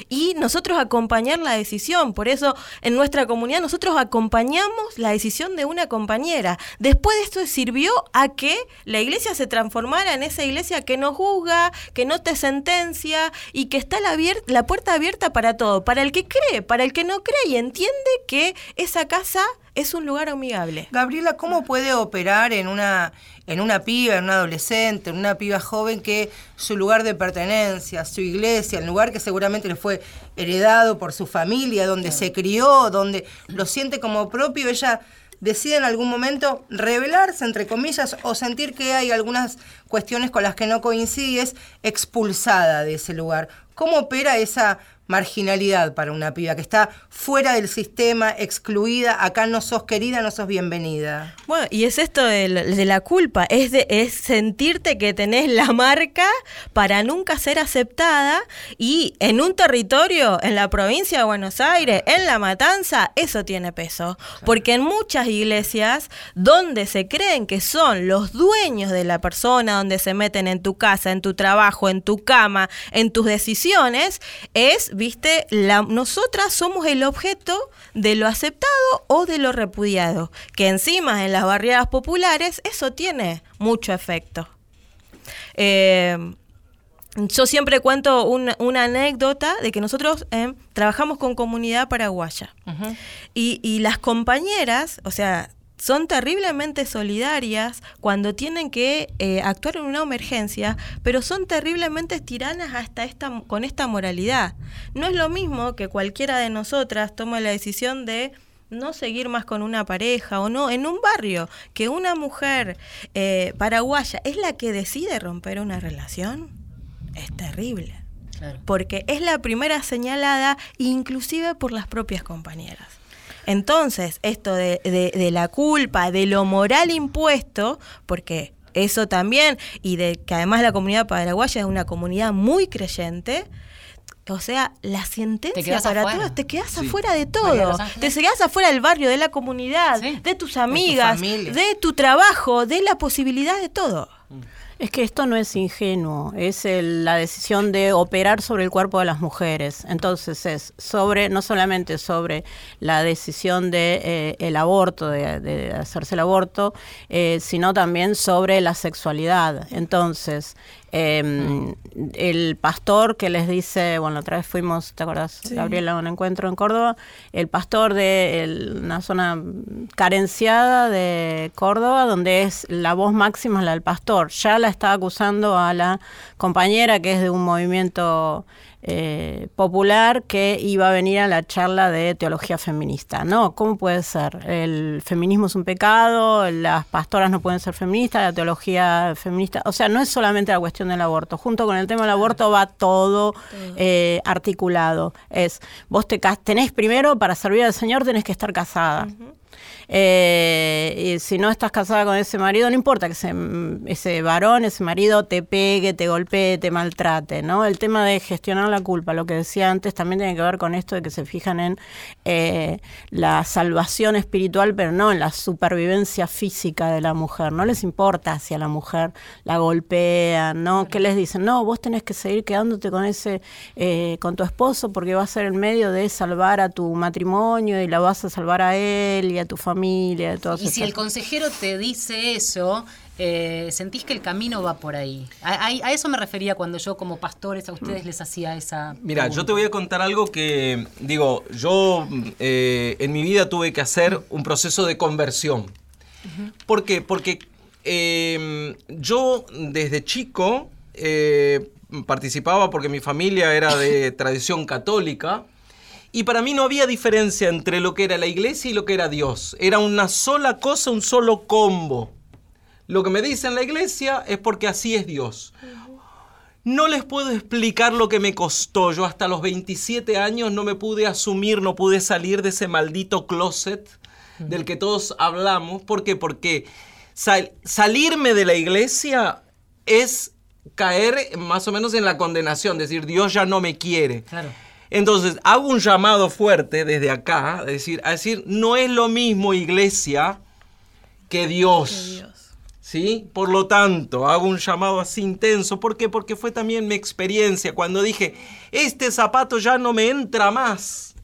y nosotros acompañar la decisión. Por eso en nuestra comunidad nosotros acompañamos la decisión de una compañera. Después de esto sirvió a que la iglesia se transformara en esa iglesia que no juzga, que no te sentencia y que está la, la puerta abierta para todo, para el que cree, para el que no cree y entiende que esa casa es un lugar amigable.
Gabriela, ¿cómo puede operar en una, en una piba, en una adolescente, en una piba joven que su lugar de pertenencia, su iglesia, el lugar que seguramente le fue heredado por su familia, donde se crió, donde lo siente como propio, ella decide en algún momento rebelarse, entre comillas, o sentir que hay algunas cuestiones con las que no coincide es expulsada de ese lugar? ¿Cómo opera esa marginalidad para una piba que está fuera del sistema, excluida, acá no sos querida, no sos bienvenida?
Bueno, y es esto de, la- de la culpa, es, de, es sentirte que tenés la marca para nunca ser aceptada y en un territorio, en la provincia de Buenos Aires, en La Matanza, eso tiene peso. Porque en muchas iglesias donde se creen que son los dueños de la persona, donde se meten en tu casa, en tu trabajo, en tu cama, en tus decisiones, es, viste, la, nosotras somos el objeto de lo aceptado o de lo repudiado. Que encima en las barriadas populares eso tiene mucho efecto. Eh, yo siempre cuento una, una anécdota de que nosotros eh, trabajamos con comunidad paraguaya. y, y las compañeras, o sea, son terriblemente solidarias cuando tienen que eh, actuar en una emergencia, pero son terriblemente tiranas hasta esta, con esta moralidad. No es lo mismo que cualquiera de nosotras tome la decisión de no seguir más con una pareja o no en un barrio, que una mujer eh, paraguaya es la que decide romper una relación, es terrible. Porque es la primera señalada inclusive por las propias compañeras. Entonces, esto de, de- de la culpa, de lo moral impuesto, porque eso también, y de que además la comunidad paraguaya es una comunidad muy creyente, o sea, la sentencia para
afuera.
todos, te quedas
Sí.
afuera de todo. Te quedas afuera del barrio, de la comunidad,
Sí.
de tus amigas, de tu trabajo, de la posibilidad de todo.
Es que esto no es ingenuo, es el- la decisión de operar sobre el cuerpo de las mujeres. Entonces es sobre, no solamente sobre la decisión de eh, el aborto, de, de hacerse el aborto, eh, sino también sobre la sexualidad. Entonces, eh, el pastor que les dice, bueno, otra vez fuimos, ¿te acordás, Gabriela, a un encuentro en Córdoba? El pastor de el- una zona carenciada de Córdoba, donde es la voz máxima es la del pastor. Ya la estaba acusando a la compañera que es de un movimiento eh, popular que iba a venir a la charla de teología feminista. No, ¿cómo puede ser? El feminismo es un pecado, las pastoras no pueden ser feministas, la teología feminista. O sea, no es solamente la cuestión del aborto. Junto con el tema del aborto va todo eh, articulado. Es, vos te tenés primero, para servir al Señor, tenés que estar casada. Eh, y si no estás casada con ese marido, no importa que ese, ese varón, ese marido te pegue, te golpee, te maltrate, ¿no? El tema de gestionar la culpa, lo que decía antes, también tiene que ver con esto de que se fijan en eh, la salvación espiritual, pero no en la supervivencia física de la mujer. No les importa si a la mujer la golpean, ¿no? ¿Qué les dicen? No, vos tenés que seguir quedándote con ese, eh, con tu esposo, porque va a ser el medio de salvar a tu matrimonio y la vas a salvar a él y a tu familia, de todas
Y si el consejero te dice eso, eh, sentís que el camino va por ahí. A, a- a eso me refería cuando yo como pastores a ustedes les hacía esa...
Mira, yo te voy a contar algo que, digo, yo eh, en mi vida tuve que hacer un proceso de conversión. ¿Por qué? Porque eh, yo desde chico eh, participaba porque mi familia era de tradición católica y para mí no había diferencia entre lo que era la iglesia y lo que era Dios. Era una sola cosa, un solo combo. Lo que me dicen la iglesia es porque así es Dios. No les puedo explicar lo que me costó. Yo hasta los 27 años no me pude asumir, no pude salir de ese maldito closet del que todos hablamos. ¿Por qué? Porque sal- salirme de la iglesia es caer más o menos en la condenación, decir, Dios ya no me quiere.
Claro.
Entonces, hago un llamado fuerte desde acá, a decir, a decir, no es lo mismo iglesia que Dios. ¿Sí? Por lo tanto, hago un llamado así intenso. ¿Por qué? Porque fue también mi experiencia cuando dije, este zapato ya no me entra más.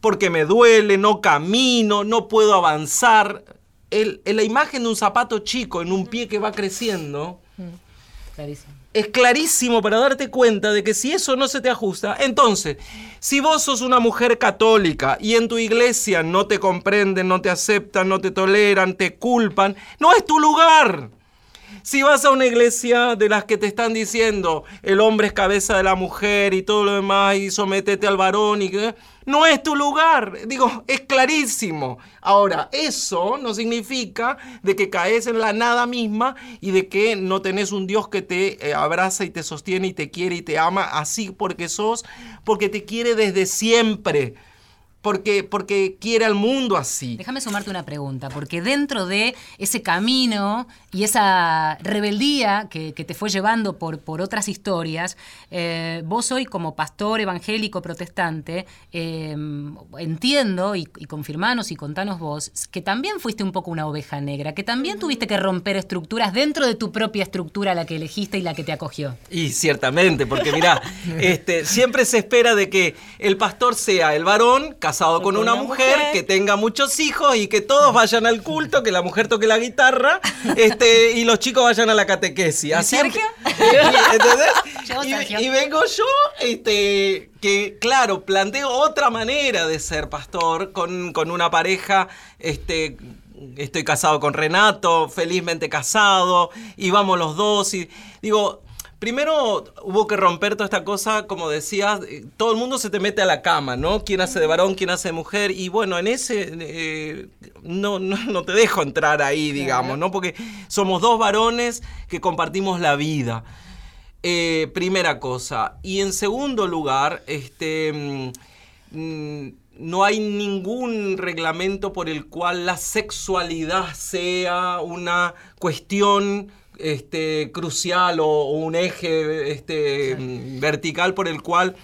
Porque me duele, no camino, no puedo avanzar. El- la imagen de un zapato chico en un pie que va creciendo
Clarísimo.
Es clarísimo para darte cuenta de que si eso no se te ajusta, entonces, si vos sos una mujer católica y en tu iglesia no te comprenden, no te aceptan, no te toleran, te culpan, no es tu lugar. Si vas a una iglesia de las que te están diciendo el hombre es cabeza de la mujer y todo lo demás y sometete al varón y no es tu lugar. Digo, es clarísimo. Ahora, eso no significa de que caes en la nada misma y de que no tenés un Dios que te eh, abraza y te sostiene y te quiere y te ama así porque sos, porque te quiere desde siempre. Porque, porque quiere al mundo así.
Déjame sumarte una pregunta, porque dentro de ese camino y esa rebeldía que, que te fue llevando por, por otras historias, eh, vos hoy como pastor evangélico protestante, eh, entiendo y, y confirmanos y contanos vos, que también fuiste un poco una oveja negra, que también tuviste que romper estructuras dentro de tu propia estructura, la que elegiste y la que te acogió.
Y ciertamente, porque mirá, este, siempre se espera de que el pastor sea el varón casado con una mujer, que tenga muchos hijos y que todos vayan al culto, que la mujer toque la guitarra este, y los chicos vayan a la catequesis. Así
Sergio?
¿Entendés? Y, y vengo yo, este, que claro, planteo otra manera de ser pastor con, con una pareja, este, estoy casado con Renato, felizmente casado, y vamos los dos, y digo, primero hubo que romper toda esta cosa, como decías, eh, todo el mundo se te mete a la cama, ¿no? ¿Quién hace de varón, quién hace de mujer? Y bueno, en ese eh, no, no, no te dejo entrar ahí, digamos, ¿no? Porque somos dos varones que compartimos la vida. Eh, primera cosa. Y en segundo lugar, este, mm, mm, no hay ningún reglamento por el cual la sexualidad sea una cuestión este, crucial o, o un eje este, vertical por el cual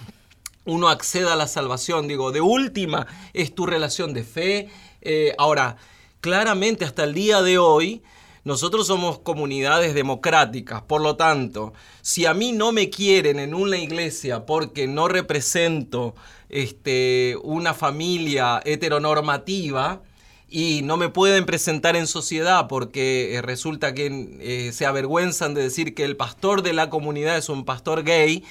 uno acceda a la salvación. Digo, de última es tu relación de fe. Eh, ahora, claramente hasta el día de hoy, nosotros somos comunidades democráticas, por lo tanto, si a mí no me quieren en una iglesia porque no represento este, una familia heteronormativa, y no me pueden presentar en sociedad porque eh, resulta que eh, se avergüenzan de decir que el pastor de la comunidad es un pastor gay,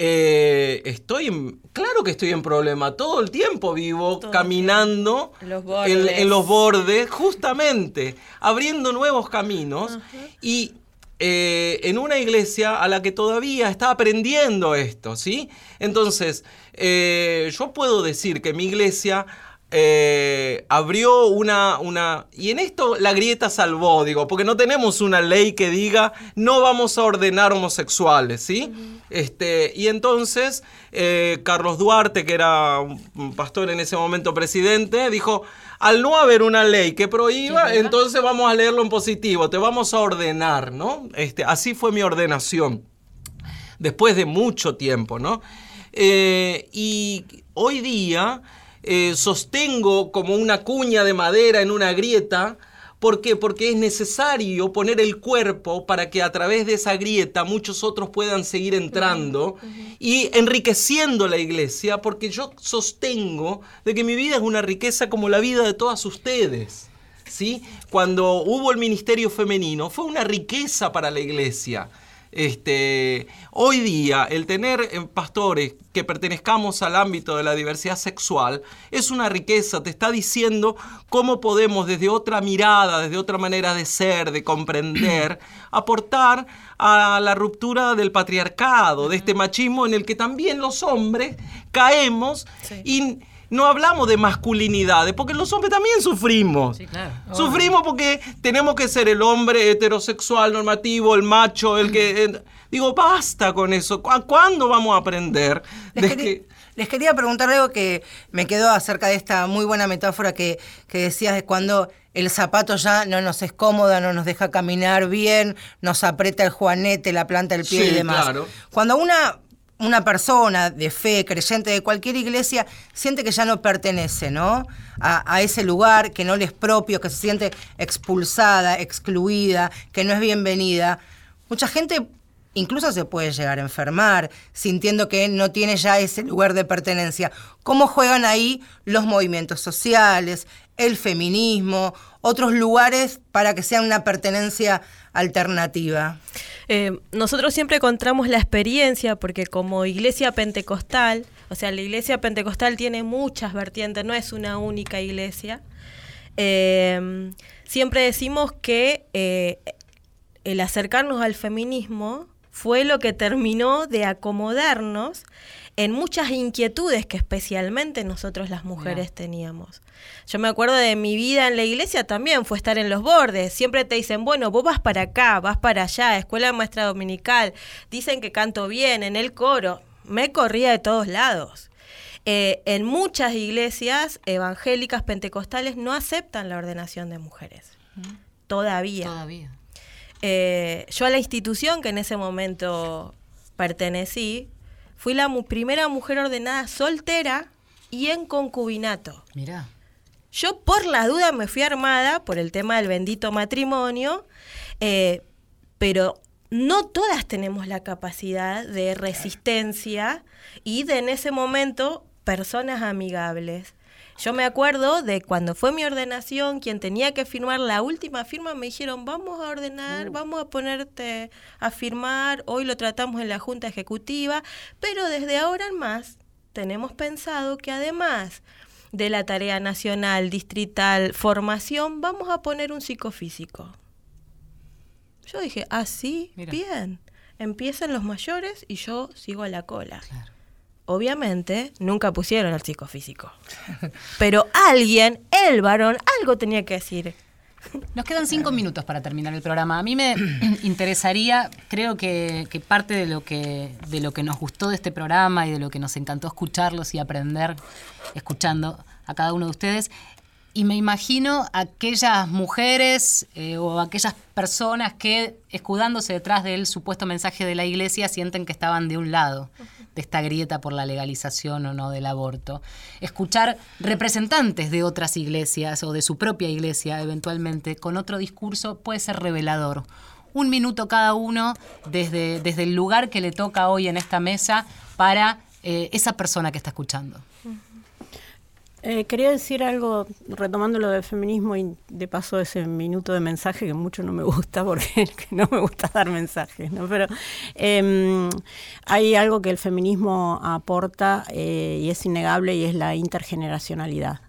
eh, estoy en, claro que estoy en problema. Todo el tiempo vivo caminando
Los
en, los bordes, justamente, abriendo nuevos caminos. Y eh, en una iglesia a la que todavía está aprendiendo esto, ¿sí? Entonces, eh, yo puedo decir que mi iglesia eh, abrió una, una... Y en esto la grieta salvó, digo, porque no tenemos una ley que diga no vamos a ordenar homosexuales, ¿sí? este, y entonces eh, Carlos Duarte, que era un pastor en ese momento presidente, dijo, al no haber una ley que prohíba, entonces vamos a leerlo en positivo, te vamos a ordenar, ¿no? Este, así fue mi ordenación, después de mucho tiempo, ¿no? Eh, y hoy día eh, sostengo como una cuña de madera en una grieta. ¿Por qué? Porque es necesario poner el cuerpo para que a través de esa grieta muchos otros puedan seguir entrando y enriqueciendo la iglesia, porque yo sostengo de que mi vida es una riqueza como la vida de todas ustedes. ¿sí? Cuando hubo el ministerio femenino, fue una riqueza para la iglesia. Este, hoy día, el tener eh, pastores que pertenezcamos al ámbito de la diversidad sexual es una riqueza, te está diciendo cómo podemos desde otra mirada, desde otra manera de ser, de comprender, aportar a la ruptura del patriarcado, de este machismo en el que también los hombres caemos y no hablamos de masculinidades, porque los hombres también sufrimos.
Sí, claro.
Sufrimos porque tenemos que ser el hombre heterosexual, normativo, el macho, el que... eh, digo, basta con eso. ¿Cu- ¿Cuándo vamos a aprender
Les,
de
quería,
que...
les quería preguntar algo que me quedó acerca de esta muy buena metáfora que, que decías de cuando el zapato ya no nos es cómoda, no nos deja caminar bien, nos aprieta el juanete, la planta del pie
Sí,
y demás.
claro.
Cuando una, una persona de fe, creyente de cualquier iglesia, siente que ya no pertenece, ¿no? A, a ese lugar que no le es propio, que se siente expulsada, excluida, que no es bienvenida. Mucha gente incluso se puede llegar a enfermar, sintiendo que no tiene ya ese lugar de pertenencia. ¿Cómo juegan ahí los movimientos sociales, el feminismo, otros lugares para que sea una pertenencia alternativa?
Eh, nosotros siempre contamos la experiencia porque como iglesia pentecostal, o sea, la iglesia pentecostal tiene muchas vertientes, no es una única iglesia. eh, siempre decimos que eh, el acercarnos al feminismo fue lo que terminó de acomodarnos en muchas inquietudes que especialmente nosotros las mujeres teníamos. Yo me acuerdo de mi vida en la iglesia también, fue estar en los bordes. Siempre te dicen, bueno, vos vas para acá, vas para allá, escuela de maestra dominical, dicen que canto bien, en el coro. Me corría de todos lados. Eh, en muchas iglesias evangélicas pentecostales no aceptan la ordenación de mujeres. Todavía.
Todavía.
Eh, yo a la institución que en ese momento pertenecí, fui la mu- primera mujer ordenada soltera y en concubinato.
Mirá.
Yo por la duda me fui armada por el tema del bendito matrimonio, eh, pero no todas tenemos la capacidad de resistencia y de en ese momento personas amigables. Yo me acuerdo de cuando fue mi ordenación, quien tenía que firmar la última firma, me dijeron, vamos a ordenar, vamos a ponerte a firmar, hoy lo tratamos en la Junta Ejecutiva, pero desde ahora en más tenemos pensado que además de la tarea nacional, distrital, formación, vamos a poner un psicofísico. Yo dije, ah, sí,
Mira.
bien. Empiezan los mayores y yo sigo a la cola. Obviamente, nunca pusieron al psicofísico. Pero alguien, el varón, algo tenía que decir.
Nos quedan cinco minutos para terminar el programa. A mí me interesaría, creo que, que parte de lo que, de lo que nos gustó de este programa y de lo que nos encantó escucharlos y aprender escuchando a cada uno de ustedes. Y me imagino aquellas mujeres eh, o aquellas personas que, escudándose detrás del supuesto mensaje de la iglesia, sienten que estaban de un lado de esta grieta por la legalización o no del aborto. Escuchar representantes de otras iglesias o de su propia iglesia, eventualmente, con otro discurso, puede ser revelador. Un minuto cada uno desde, desde el lugar que le toca hoy en esta mesa para eh, esa persona que está escuchando.
Eh, quería decir algo, retomando lo del feminismo y de paso ese minuto de mensaje que mucho no me gusta porque que no me gusta dar mensajes, ¿no? Pero em, hay algo que el feminismo aporta eh, y es innegable y es la intergeneracionalidad.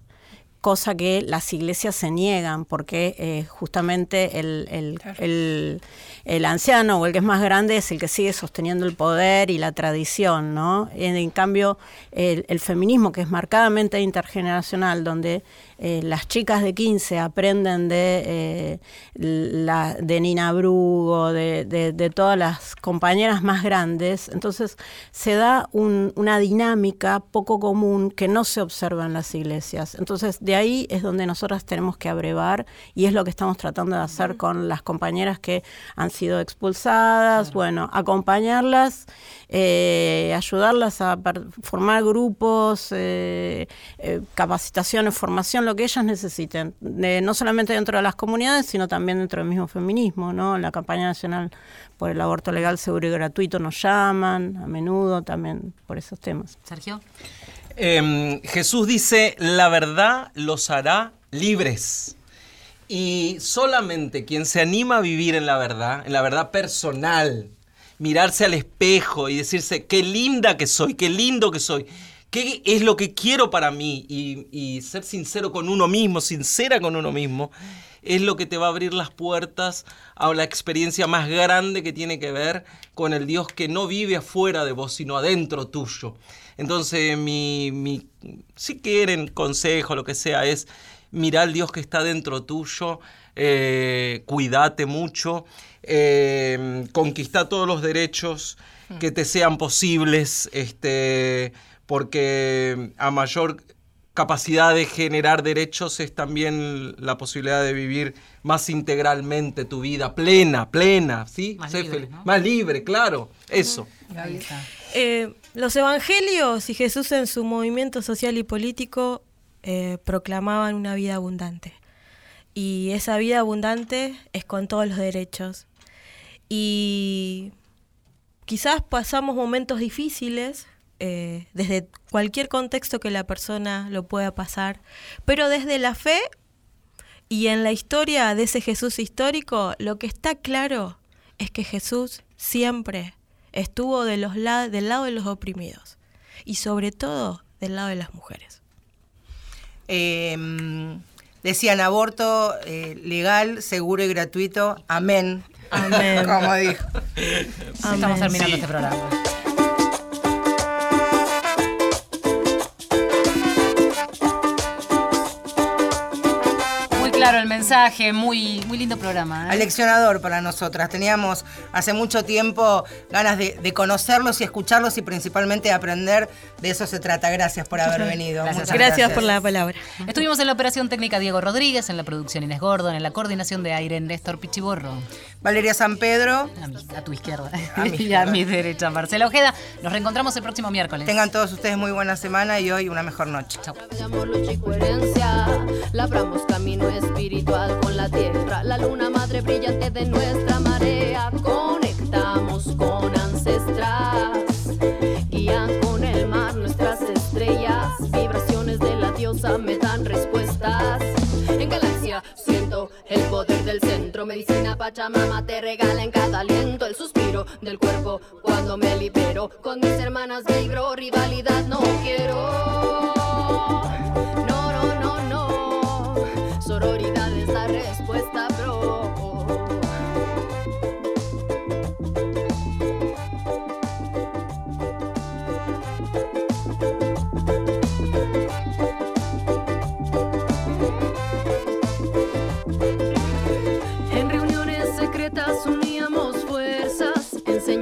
Cosa que las iglesias se niegan, porque eh, justamente el, el- el- el anciano o el que es más grande es el que sigue sosteniendo el poder y la tradición, ¿no? En, en cambio, el, el feminismo, que es marcadamente intergeneracional, donde eh, las chicas de 15 aprenden de, eh, la, de Nina Brugo, de, de- de todas las compañeras más grandes, entonces se da un- una dinámica poco común que no se observa en las iglesias. Entonces de ahí es donde nosotras tenemos que abrevar y es lo que estamos tratando de hacer con las compañeras que han sido expulsadas, bueno, acompañarlas, eh, ayudarlas a formar grupos, eh, eh, capacitaciones, formación, lo que ellas necesiten, de- no solamente dentro de las comunidades, sino también dentro del mismo feminismo, ¿no? La campaña nacional por el aborto legal, seguro y gratuito nos llaman a menudo también por esos temas.
Sergio.
Em, Jesús dice, la verdad los hará libres. Y solamente quien se anima a vivir en la verdad, en la verdad personal, mirarse al espejo y decirse, qué linda que soy, qué lindo que soy, qué es lo que quiero para mí, y, ser sincero con uno mismo, sincera con uno mismo, es lo que te va a abrir las puertas a la experiencia más grande que tiene que ver con el Dios que no vive afuera de vos, sino adentro tuyo. Entonces, mi, mi- si quieren consejo, lo que sea, es mirar al Dios que está dentro tuyo, eh, cuídate mucho, eh, conquista todos los derechos que te sean posibles, este, porque a mayor capacidad de generar derechos es también la posibilidad de vivir más integralmente tu vida, plena, plena, ¿sí?
Más
Sé
libre,
feliz.
¿no?
Más libre, claro, eso.
Eh, los evangelios y Jesús en su movimiento social y político eh, proclamaban una vida abundante. Y esa vida abundante es con todos los derechos. Y quizás pasamos momentos difíciles eh, desde cualquier contexto que la persona lo pueda pasar, pero desde la fe y en la historia de ese Jesús histórico, lo que está claro es que Jesús siempre estuvo de los la- del lado de los oprimidos y sobre todo del lado de las mujeres.
Eh, decían aborto eh, legal, seguro y gratuito. Amén.
Amén.
Como dijo.
Estamos terminando
Sí.
este programa. Claro el mensaje, muy, muy lindo programa. ¿eh?
Aleccionador para nosotras. Teníamos hace mucho tiempo ganas de, de conocerlos y escucharlos y principalmente aprender. De eso se trata. Gracias por haber venido.
Gracias.
Muchas
Gracias por la palabra.
Estuvimos en la operación técnica Diego Rodríguez, en la producción Inés Gordon, en la coordinación de aire Néstor Pichiborro,
Valeria San Pedro.
a, mi- a tu izquierda
A mi
y a mi derecha Marcela Ojeda. Nos reencontramos el próximo miércoles.
Tengan todos ustedes muy buena semana y hoy una mejor noche.
Chau.
de amor, lucha y coherencia. Labramos camino espiritual con la tierra, la luna madre brillante de nuestra marea. Conectamos con ancestras, guían Pachamama te regala en cada aliento el suspiro del cuerpo cuando me libero. Con mis hermanas vibro, rivalidad no quiero.